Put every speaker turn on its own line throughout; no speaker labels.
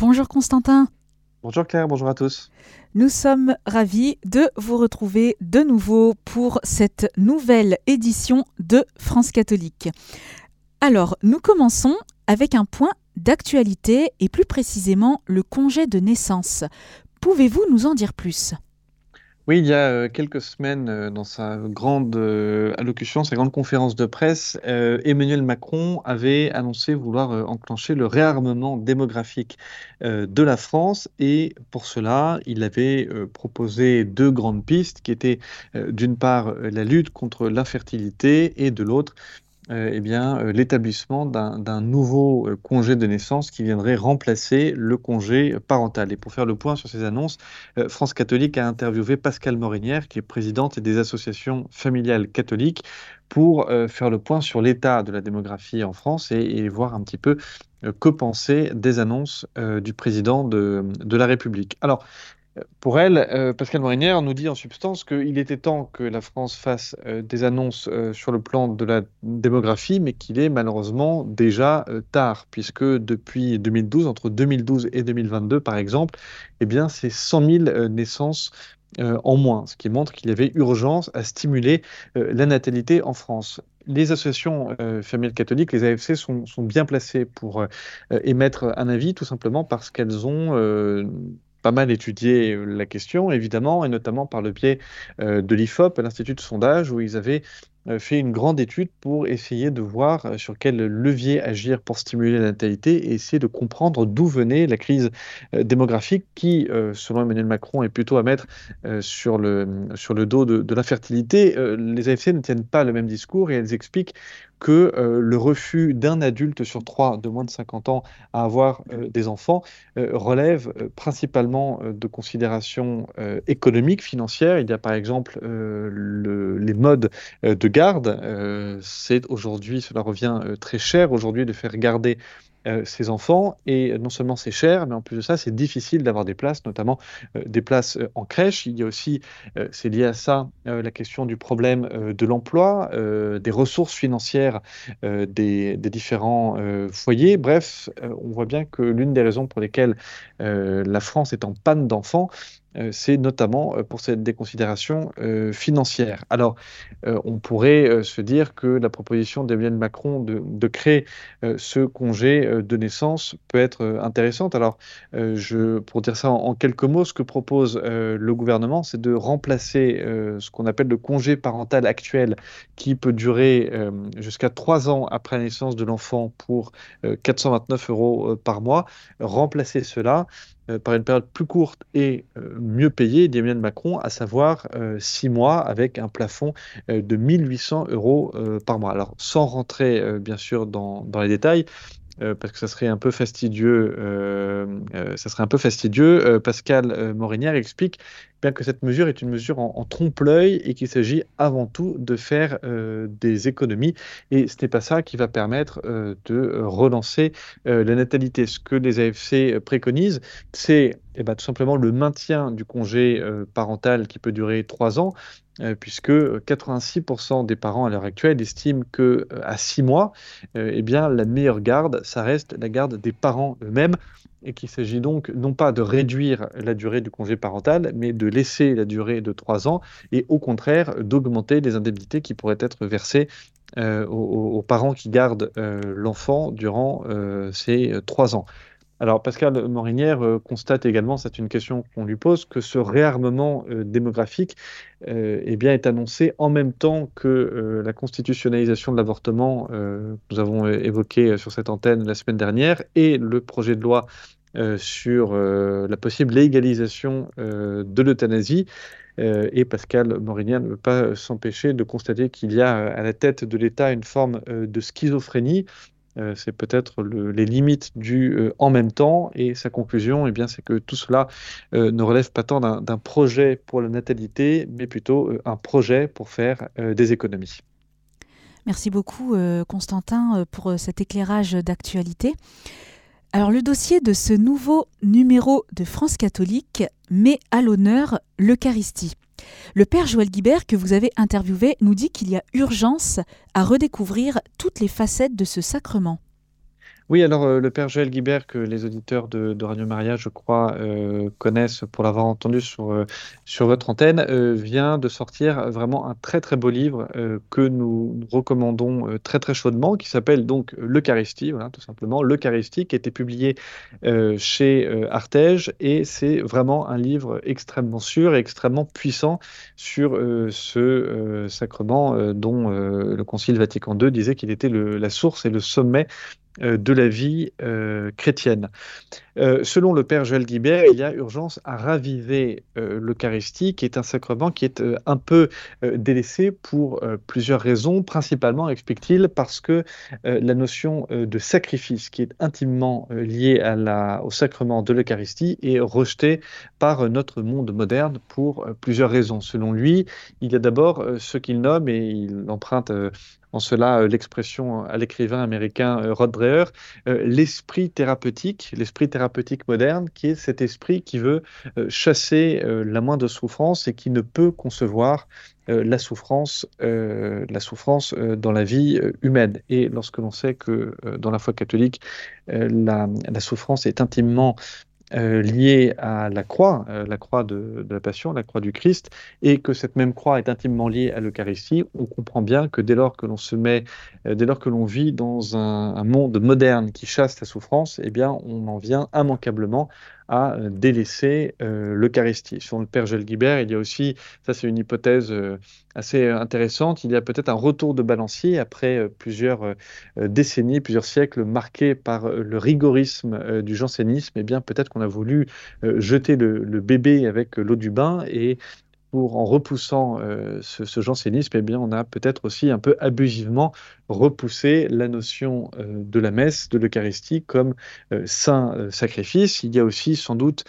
Bonjour Constantin.
Bonjour Claire, bonjour à tous.
Nous sommes ravis de vous retrouver de nouveau pour cette nouvelle édition de France catholique. Alors, nous commençons avec un point d'actualité et plus précisément le congé de naissance. Pouvez-vous nous en dire plus?
Oui, il y a euh, quelques semaines, euh, dans sa grande euh, allocution, sa grande conférence de presse, Emmanuel Macron avait annoncé vouloir enclencher le réarmement démographique de la France. Et pour cela, il avait proposé deux grandes pistes qui étaient d'une part la lutte contre l'infertilité et de l'autre euh, eh bien, euh, l'établissement d'un nouveau euh, congé de naissance qui viendrait remplacer le congé parental. Et pour faire le point sur ces annonces, France catholique a interviewé Pascal Morinière, qui est présidente des associations familiales catholiques, pour faire le point sur l'état de la démographie en France et, voir un petit peu que penser des annonces du président de, de la République. Alors, pour elle, euh, Pascal Morinière nous dit en substance qu'il était temps que la France fasse euh, des annonces euh, sur le plan de la démographie, mais qu'il est malheureusement déjà tard, puisque depuis 2012, entre 2012 et 2022 par exemple, eh bien, c'est 100 000 naissances en moins, ce qui montre qu'il y avait urgence à stimuler la natalité en France. Les associations familiales catholiques, les AFC, sont, sont bien placées pour émettre un avis, tout simplement parce qu'elles ont pas mal étudié la question, évidemment, et notamment par le biais euh, de l'IFOP, l'Institut de sondage, où ils avaient fait une grande étude pour essayer de voir euh, sur quel levier agir pour stimuler la natalité et essayer de comprendre d'où venait la crise démographique qui, selon Emmanuel Macron, est plutôt à mettre sur, le, sur le dos de, l'infertilité. Les AFC ne tiennent pas le même discours et elles expliquent que euh, le refus d'un adulte sur trois de moins de 50 ans à avoir euh, des enfants euh, relève principalement de considérations économiques, financières. Il y a par exemple les modes de garde. C'est aujourd'hui, cela revient très cher aujourd'hui de faire garder euh, ses enfants. Et non seulement c'est cher, mais en plus de ça, c'est difficile d'avoir des places, notamment euh, des places euh, en crèche. Il y a aussi, c'est lié à ça, la question du problème de l'emploi, des ressources financières des, différents foyers. Bref, on voit bien que l'une des raisons pour lesquelles la France est en panne d'enfants, euh, c'est notamment euh, pour cette, des considérations euh, financières. Alors, on pourrait se dire que la proposition d'Emmanuel Macron de, créer ce congé de naissance peut être intéressante. Alors, je, pour dire ça en, quelques mots, ce que propose le gouvernement, c'est de remplacer ce qu'on appelle le congé parental actuel, qui peut durer jusqu'à trois ans après la naissance de l'enfant pour 429 euros par mois, remplacer cela euh, par une période plus courte et euh, mieux payée d'Emmanuel Macron, à savoir euh, six mois avec un plafond de 1800 euros par mois. Alors sans rentrer bien sûr dans, dans les détails, euh, parce que ça serait un peu fastidieux. Euh, euh, ça serait un peu fastidieux. Pascal Morinière explique bien que cette mesure est une mesure en, trompe-l'œil et qu'il s'agit avant tout de faire des économies. Et ce n'est pas ça qui va permettre de relancer la natalité. Ce que les AFC préconisent, c'est eh ben, tout simplement le maintien du congé parental qui peut durer trois ans euh, puisque 86% des parents à l'heure actuelle estiment que euh, à 6 mois, euh, eh bien, la meilleure garde, ça reste la garde des parents eux-mêmes, et qu'il s'agit donc non pas de réduire la durée du congé parental, mais de laisser la durée de 3 ans, et au contraire d'augmenter les indemnités qui pourraient être versées aux, parents qui gardent l'enfant durant ces 3 ans. Alors Pascal Morinière euh, constate également, c'est une question qu'on lui pose, que ce réarmement euh, démographique euh, eh bien, est annoncé en même temps que la constitutionnalisation de l'avortement, nous avons évoqué sur cette antenne la semaine dernière, et le projet de loi sur la possible légalisation de l'euthanasie. et Pascal Morinière ne veut pas s'empêcher de constater qu'il y a à la tête de l'État une forme de schizophrénie euh, c'est peut-être les limites du euh, en même temps. Et sa conclusion, eh bien, c'est que tout cela euh, ne relève pas tant d'un projet pour la natalité, mais plutôt un projet pour faire des économies.
Merci beaucoup, Constantin, pour cet éclairage d'actualité. Alors le dossier de ce nouveau numéro de France catholique met à l'honneur l'Eucharistie. Le père Joël Guibert, que vous avez interviewé, nous dit qu'il y a urgence à redécouvrir toutes les facettes de ce sacrement.
Oui, alors euh, le père Joël Guibert, que les auditeurs de, Radio Maria, je crois, euh, connaissent pour l'avoir entendu sur, euh, votre antenne, vient de sortir vraiment un très très beau livre que nous, recommandons très très chaudement, qui s'appelle donc L'Eucharistie, voilà, tout simplement, L'Eucharistie, qui a été publié chez Artege, et c'est vraiment un livre extrêmement sûr et extrêmement puissant sur ce sacrement dont le Concile Vatican II disait qu'il était le- la source et le sommet de la vie euh, chrétienne. Euh, selon le père Joël Guibert, il y a urgence à raviver euh, l'Eucharistie, qui est un sacrement qui est euh, un peu euh, délaissé pour euh, plusieurs raisons, principalement, explique-t-il, parce que euh, la notion euh, de sacrifice, qui est intimement euh, liée au sacrement de l'Eucharistie, est rejetée par euh, notre monde moderne pour euh, plusieurs raisons. Selon lui, il y a d'abord euh, ce qu'il nomme, et il emprunte euh, en cela euh, l'expression à l'écrivain américain euh, Rod Dreher, euh, l'esprit thérapeutique, l'esprit thérapeutique moderne, qui est cet esprit qui veut euh, chasser euh, la moindre souffrance et qui ne peut concevoir euh, la souffrance, euh, la souffrance euh, dans la vie euh, humaine. Et lorsque l'on sait que euh, dans la foi catholique, euh, la souffrance est intimement euh, liée à la croix, euh, la croix de, la Passion, la croix du Christ, et que cette même croix est intimement liée à l'Eucharistie, on comprend bien que dès lors que l'on se met, euh, dès lors que l'on vit dans un, un monde moderne qui chasse la souffrance, eh bien, on en vient immanquablement à euh, délaisser euh, l'Eucharistie. Sur le Père Gilles Guibert, il y a aussi, ça c'est une hypothèse euh, assez intéressante, il y a peut-être un retour de balancier après plusieurs décennies, plusieurs siècles marqués par le rigorisme du jansénisme. Eh bien, peut-être qu'on a voulu jeter le, le bébé avec l'eau du bain et pour en repoussant euh, ce, jansénisme, eh bien, on a peut-être aussi un peu abusivement repoussé la notion euh, de la messe, de l'Eucharistie comme euh, saint sacrifice. Il y a aussi sans doute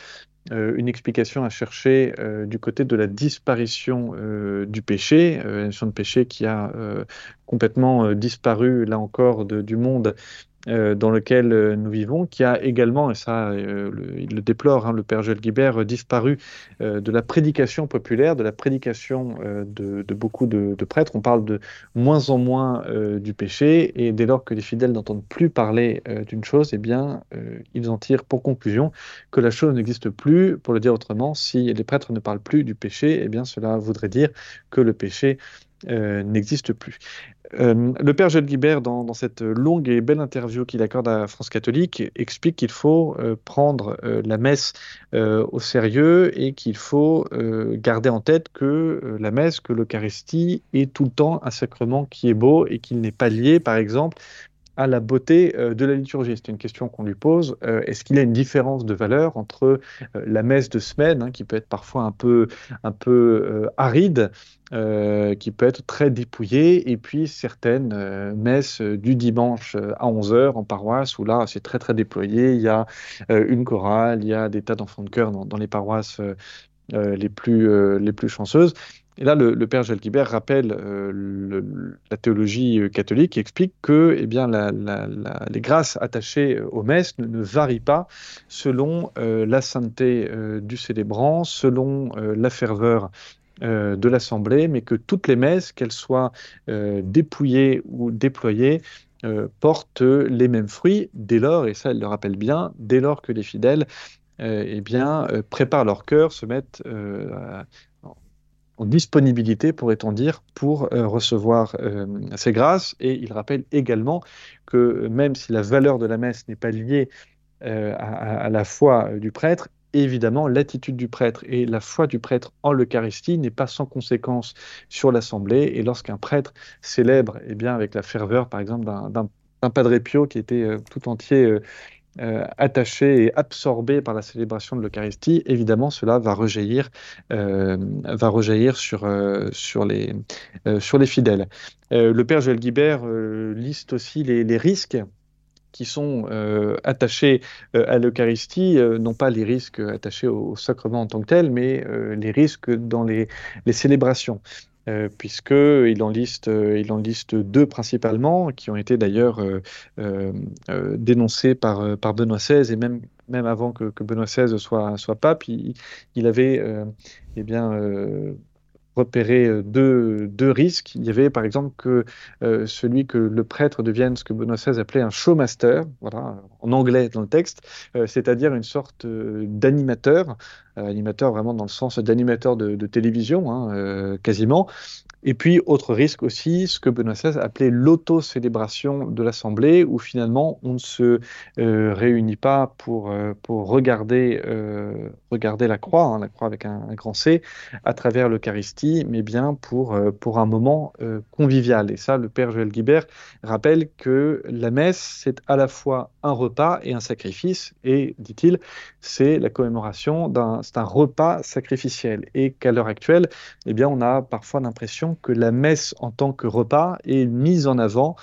une explication à chercher du côté de la disparition du péché, la notion de péché qui a complètement disparu, là encore, du monde euh, dans lequel euh, nous vivons, qui a également, et ça euh, le- il le déplore, hein, le père Joël Guibert, disparu de la prédication populaire, de la prédication de, beaucoup de, de prêtres. On parle de moins en moins du péché, et dès lors que les fidèles n'entendent plus parler d'une chose, eh bien, ils en tirent pour conclusion que la chose n'existe plus. Pour le dire autrement, si les prêtres ne parlent plus du péché, eh bien, cela voudrait dire que le péché euh, n'existe plus. Euh, le père Gilles Guibert, dans, cette longue et belle interview qu'il accorde à France catholique, explique qu'il faut euh, prendre la messe au sérieux et qu'il faut garder en tête que la messe, que l'Eucharistie est tout le temps un sacrement qui est beau et qu'il n'est pas lié, par exemple, à la beauté euh, de la liturgie. C'est une question qu'on lui pose. Euh, Est-ce qu'il y a une différence de valeur entre euh, la messe de semaine, hein, qui peut être parfois un peu, aride, qui peut être très dépouillée, et puis certaines euh, messes du dimanche à 11h en paroisse, où là c'est très très déployé, il y a une chorale, il y a des tas d'enfants de chœur dans, les paroisses les plus chanceuses. Et là, le, le père Gilles Guibert rappelle euh, la théologie euh, catholique et explique que eh bien, les grâces attachées euh, aux messes ne, varient pas selon la sainteté du célébrant, selon la ferveur de l'Assemblée, mais que toutes les messes, qu'elles soient dépouillées ou déployées, portent les mêmes fruits dès lors, et ça elle le rappelle bien, dès lors que les fidèles eh bien, préparent leur cœur, se mettent euh, disponibilité, pourrait-on dire, pour euh, recevoir euh, ces grâces. Et il rappelle également que même si la valeur de la messe n'est pas liée euh, à, la foi euh, du prêtre, évidemment, l'attitude du prêtre et la foi du prêtre en l'Eucharistie n'est pas sans conséquence sur l'Assemblée. Et lorsqu'un prêtre célèbre, eh bien, avec la ferveur, par exemple, d'un Padre Pio qui était euh, tout entier euh, attaché et absorbé par la célébration de l'Eucharistie, évidemment, cela va rejaillir, euh, va rejaillir sur, euh, sur, les, euh, sur les fidèles. Le père Joël Guibert liste aussi les, les risques qui sont attachés à l'Eucharistie, non pas les risques attachés au, au sacrement en tant que tel, mais les risques dans les, les célébrations. Euh, liste, euh, il en liste deux principalement, qui ont été d'ailleurs euh, euh, dénoncés par, Benoît XVI, et même, même avant que, Benoît XVI soit, soit pape, il, avait eh bien, repéré deux, deux, risques. Il y avait par exemple que celui que le prêtre devienne ce que Benoît XVI appelait un showmaster, voilà, en anglais dans le texte, c'est-à-dire une sorte d'animateur, animateur vraiment dans le sens d'animateur de, télévision, hein, quasiment, et puis, autre risque aussi, ce que Benoît XVI appelait l'auto-célébration de l'Assemblée, où finalement on ne se euh, réunit pas pour, euh, pour regarder, euh, regarder la croix, hein, la croix avec un, grand C, à travers l'Eucharistie, mais bien pour, pour un moment convivial. Et ça, le Père Joël Guibert rappelle que la messe, c'est à la fois un repas et un sacrifice, et, dit-il, c'est la commémoration d'un repas sacrificiel. Et qu'à l'heure actuelle, eh bien, on a parfois l'impression que la messe en tant que repas est mise en avant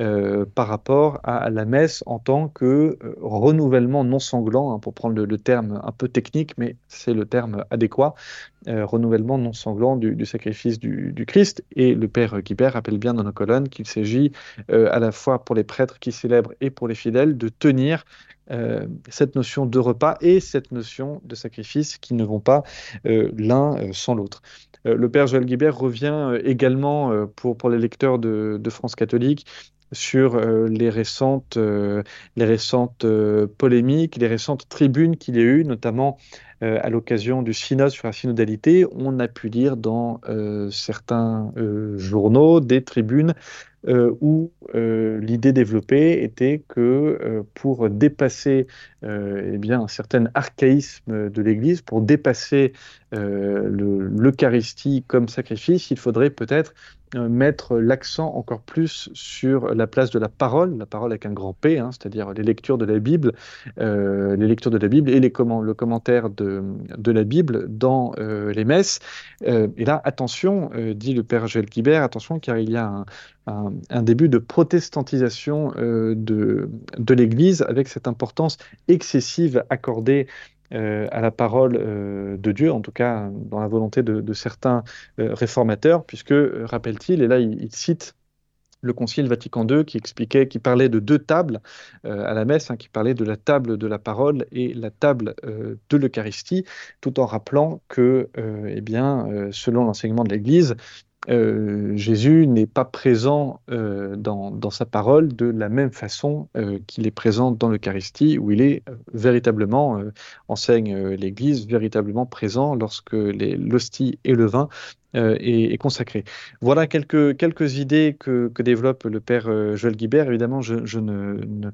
euh, par rapport à, la messe en tant que euh, renouvellement non sanglant, hein, pour prendre le, terme un peu technique, mais c'est le terme adéquat, euh, renouvellement non sanglant du, sacrifice du, Christ. Et le Père Guibert rappelle bien dans nos colonnes qu'il s'agit à la fois pour les prêtres qui célèbrent et pour les fidèles de tenir cette notion de repas et cette notion de sacrifice qui ne vont pas l'un sans l'autre. Euh, le père Joël Guibert revient euh, également euh, pour, pour les lecteurs de, France catholique sur les récentes, les récentes polémiques, les récentes tribunes qu'il y a eu, notamment à l'occasion du synode sur la synodalité. On a pu lire dans certains journaux des tribunes où l'idée développée était que pour dépasser eh bien, un certain archaïsme de l'Église, pour dépasser euh, l'Eucharistie comme sacrifice, il faudrait peut-être euh, mettre l'accent encore plus sur la place de la parole, la parole avec un grand P, hein, c'est-à-dire les lectures de la Bible, euh, les lectures de la Bible et le commentaire de, la Bible dans les messes. et là, attention, dit le père Joël Guibert, attention car il y a un, un, début de protestantisation de, de l'Église avec cette importance excessive accordée euh, à la parole euh, de Dieu, en tout cas dans la volonté de, certains euh, réformateurs, puisque, rappelle-t-il, et là il, cite le Concile Vatican II qui expliquait, qui parlait de deux tables à la messe, hein, qui parlait de la table de la parole et la table de l'Eucharistie, tout en rappelant que, eh bien, selon l'enseignement de l'Église, euh, Jésus n'est pas présent euh, dans, sa parole de la même façon euh, qu'il est présent dans l'Eucharistie, où il est véritablement, enseigne l'Église, véritablement présent lorsque l'hostie et le vin est, consacré. Voilà quelques, quelques idées que, développe le père Joël Guibert. Évidemment, je, ne, ne,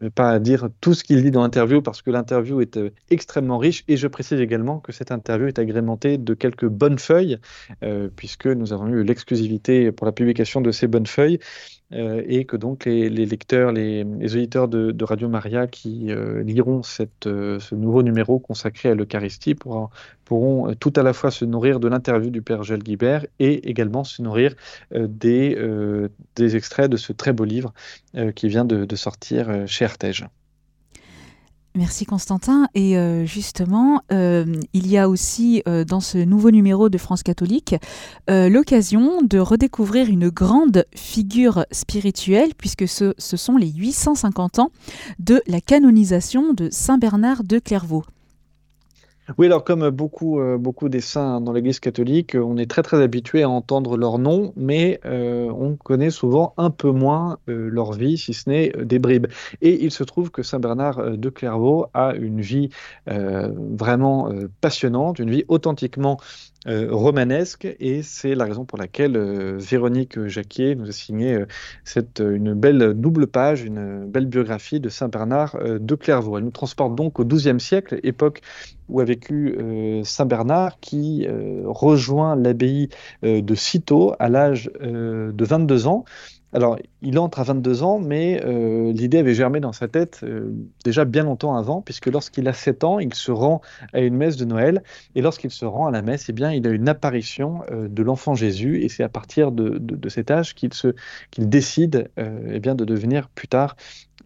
vais pas dire tout ce qu'il dit dans l'interview parce que l'interview est euh, extrêmement riche et je précise également que cette interview est agrémentée de quelques bonnes feuilles euh, puisque nous avons eu l'exclusivité pour la publication de ces bonnes feuilles. euh, et que donc les, lecteurs, les, auditeurs de, Radio Maria qui euh, liront euh, ce nouveau numéro consacré à l'Eucharistie pourront, tout à la fois se nourrir de l'interview du Père Gilles Guibert et également se nourrir des, des extraits de ce très beau livre qui vient de, de sortir chez Artege.
Merci Constantin. Et euh, justement, euh, il y a aussi euh, dans ce nouveau numéro de France catholique l'occasion de redécouvrir une grande figure spirituelle, puisque ce, ce, sont les 850 ans de la canonisation de Saint Bernard de Clairvaux.
Oui, alors comme beaucoup, euh, beaucoup des saints dans l'Église catholique, on est très très habitué à entendre leur nom, mais euh, on connaît souvent un peu moins euh, leur vie, si ce n'est des bribes. Et il se trouve que Saint Bernard de Clairvaux a une vie vraiment passionnante, une vie authentiquement euh, romanesque et c'est la raison pour laquelle euh, Véronique Jacquier nous a signé euh, cette, une belle double page, une belle biographie de Saint Bernard de Clairvaux. Elle nous transporte donc au XIIe siècle, époque où a vécu Saint Bernard qui rejoint l'abbaye de Cîteaux à l'âge de 22 ans alors, il entre à 22 ans, mais euh, l'idée avait germé dans sa tête euh, déjà bien longtemps avant, puisque lorsqu'il a 7 ans, il se rend à une messe de Noël, et lorsqu'il se rend à la messe, eh bien, il a une apparition euh, de l'enfant Jésus, et c'est à partir de, cet âge qu'il décide eh bien, de devenir plus tard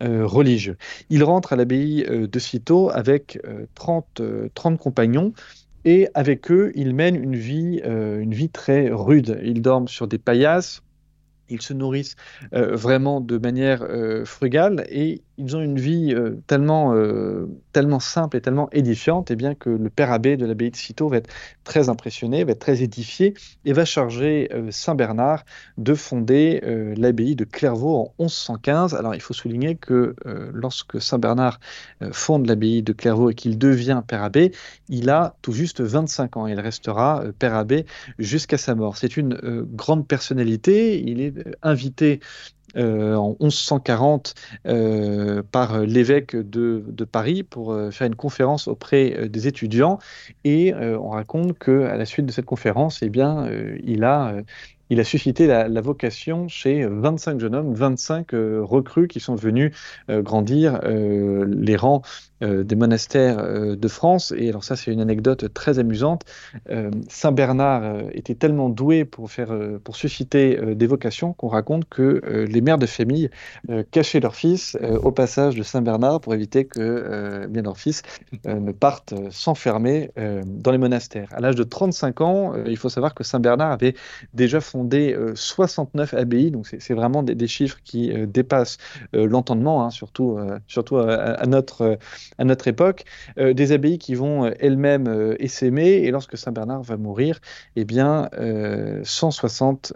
religieux. Il rentre à l'abbaye de Cîteaux avec 30, 30 compagnons, et avec eux, il mène une vie, une vie très rude. Il dorment sur des paillasses, ils se nourrissent euh, vraiment de manière euh, frugale et ils ont une vie euh, tellement, tellement simple et tellement édifiante, et eh bien que le père abbé de l'abbaye de Cîteaux va être très impressionné, va être très édifié et va charger Saint Bernard de fonder l'abbaye de Clairvaux en 1115. Alors il faut souligner que lorsque Saint Bernard fonde l'abbaye de Clairvaux et qu'il devient père abbé, il a tout juste 25 ans. Il restera père abbé jusqu'à sa mort. C'est une grande personnalité. Il est invité euh, en 1140 euh, par l'évêque de, Paris pour euh, faire une conférence auprès des étudiants. Et on raconte que à la suite de cette conférence, eh bien, il a il a suscité la, vocation chez 25 jeunes hommes, 25 recrues qui sont venus grandir les rangs des monastères euh, de France. Et alors ça, c'est une anecdote très amusante. Euh, Saint Bernard était tellement doué pour, faire, pour susciter des vocations qu'on raconte que les mères de famille cachaient leurs fils au passage de Saint Bernard pour éviter que bien leurs fils ne partent s'enfermer dans les monastères. À l'âge de 35 ans, il faut savoir que Saint Bernard avait déjà fondé 69 abbayes, donc c'est vraiment des, chiffres qui dépassent l'entendement, hein, surtout, surtout à notre à notre époque, euh, des abbayes qui vont euh, elles-mêmes euh, essaimer, et lorsque Saint Bernard va mourir, eh bien, 160,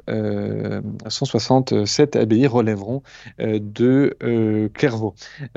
167 abbayes relèveront de Clairvaux.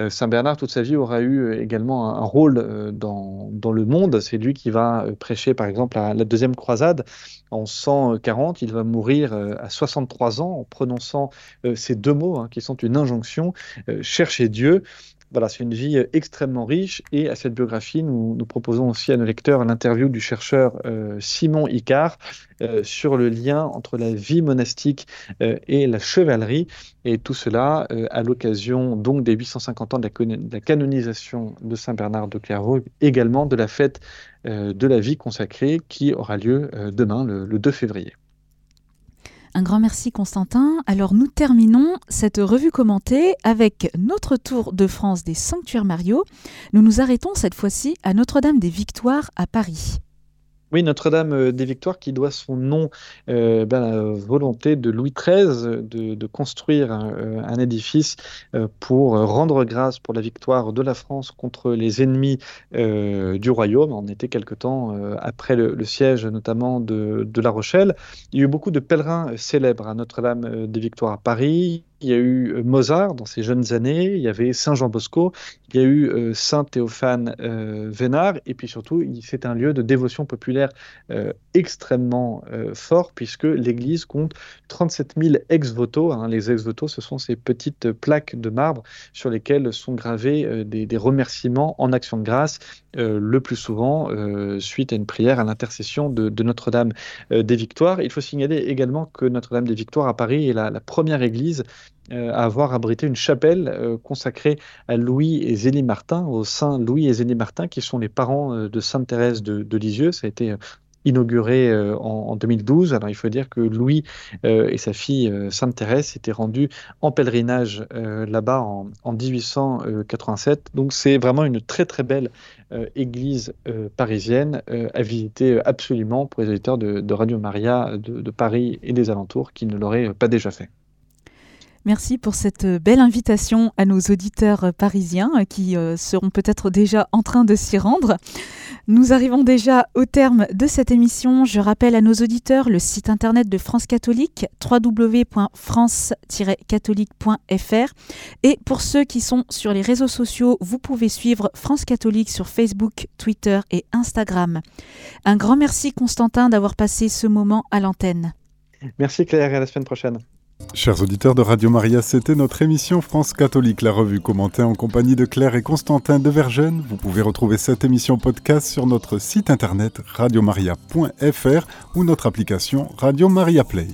Saint Bernard, toute sa vie, aura eu également un, rôle dans, dans, le monde. C'est lui qui va prêcher, par exemple, la, la deuxième croisade en 140. Il va mourir à 63 ans en prononçant ces deux mots, hein, qui sont une injonction, chercher Dieu voilà, c'est une vie euh, extrêmement riche et à cette biographie, nous, proposons aussi à nos lecteurs l'interview du chercheur euh, Simon Icard euh, sur le lien entre la vie monastique et la chevalerie et tout cela à l'occasion donc des 850 ans de la, canonisation de Saint Bernard de Clairvaux, également de la fête de la vie consacrée qui aura lieu demain le 2 février.
Un grand merci Constantin. Alors nous terminons cette revue commentée avec notre tour de France des sanctuaires Mario. Nous nous arrêtons cette fois-ci à Notre-Dame des Victoires à Paris.
Oui, Notre-Dame euh, des Victoires qui doit son nom euh, ben, à la volonté de Louis XIII de, construire euh, un, édifice pour rendre grâce pour la victoire de la France contre les ennemis du royaume. On était quelque temps après le, siège notamment de, de, La Rochelle. Il y a eu beaucoup de pèlerins célèbres à Notre-Dame des Victoires à Paris il y a eu euh, Mozart dans ses jeunes années, il y avait Saint Jean Bosco, il y a eu euh, Saint Théophane euh, Vénard, et puis surtout, c'est un lieu de dévotion populaire extrêmement fort, puisque l'Église compte 37 000 ex-voto. Hein. Les ex-voto, ce sont ces petites plaques de marbre sur lesquelles sont gravés des, remerciements en action de grâce, le plus souvent suite à une prière à l'intercession de, Notre-Dame des Victoires. Il faut signaler également que Notre-Dame des Victoires à Paris est la, première église à avoir abrité une chapelle euh, consacrée à Louis et Zélie Martin, aux saints Louis et Zélie Martin, qui sont les parents euh, de Sainte Thérèse de, Lisieux. Ça a été inauguré en, 2012. Alors il faut dire que Louis et sa fille Sainte Thérèse s'étaient rendus en pèlerinage là-bas en, 1887. Donc c'est vraiment une très très belle église parisienne à visiter absolument pour les auditeurs de, Radio Maria de Paris et des alentours qui ne l'auraient pas déjà fait.
Merci pour cette belle invitation à nos auditeurs parisiens euh, qui euh, seront peut-être déjà en train de s'y rendre. Nous arrivons déjà au terme de cette émission. Je rappelle à nos auditeurs le site internet de France Catholique, www.france-catholique.fr. Et pour ceux qui sont sur les réseaux sociaux, vous pouvez suivre France Catholique sur Facebook, Twitter et Instagram. Un grand merci Constantin d'avoir passé ce moment à l'antenne.
Merci Claire et à la semaine prochaine.
Chers auditeurs de Radio Maria, c'était notre émission France Catholique, la revue commentée en compagnie de Claire et Constantin de Vergennes. Vous pouvez retrouver cette émission podcast sur notre site internet radiomaria.fr ou notre application Radio Maria Play.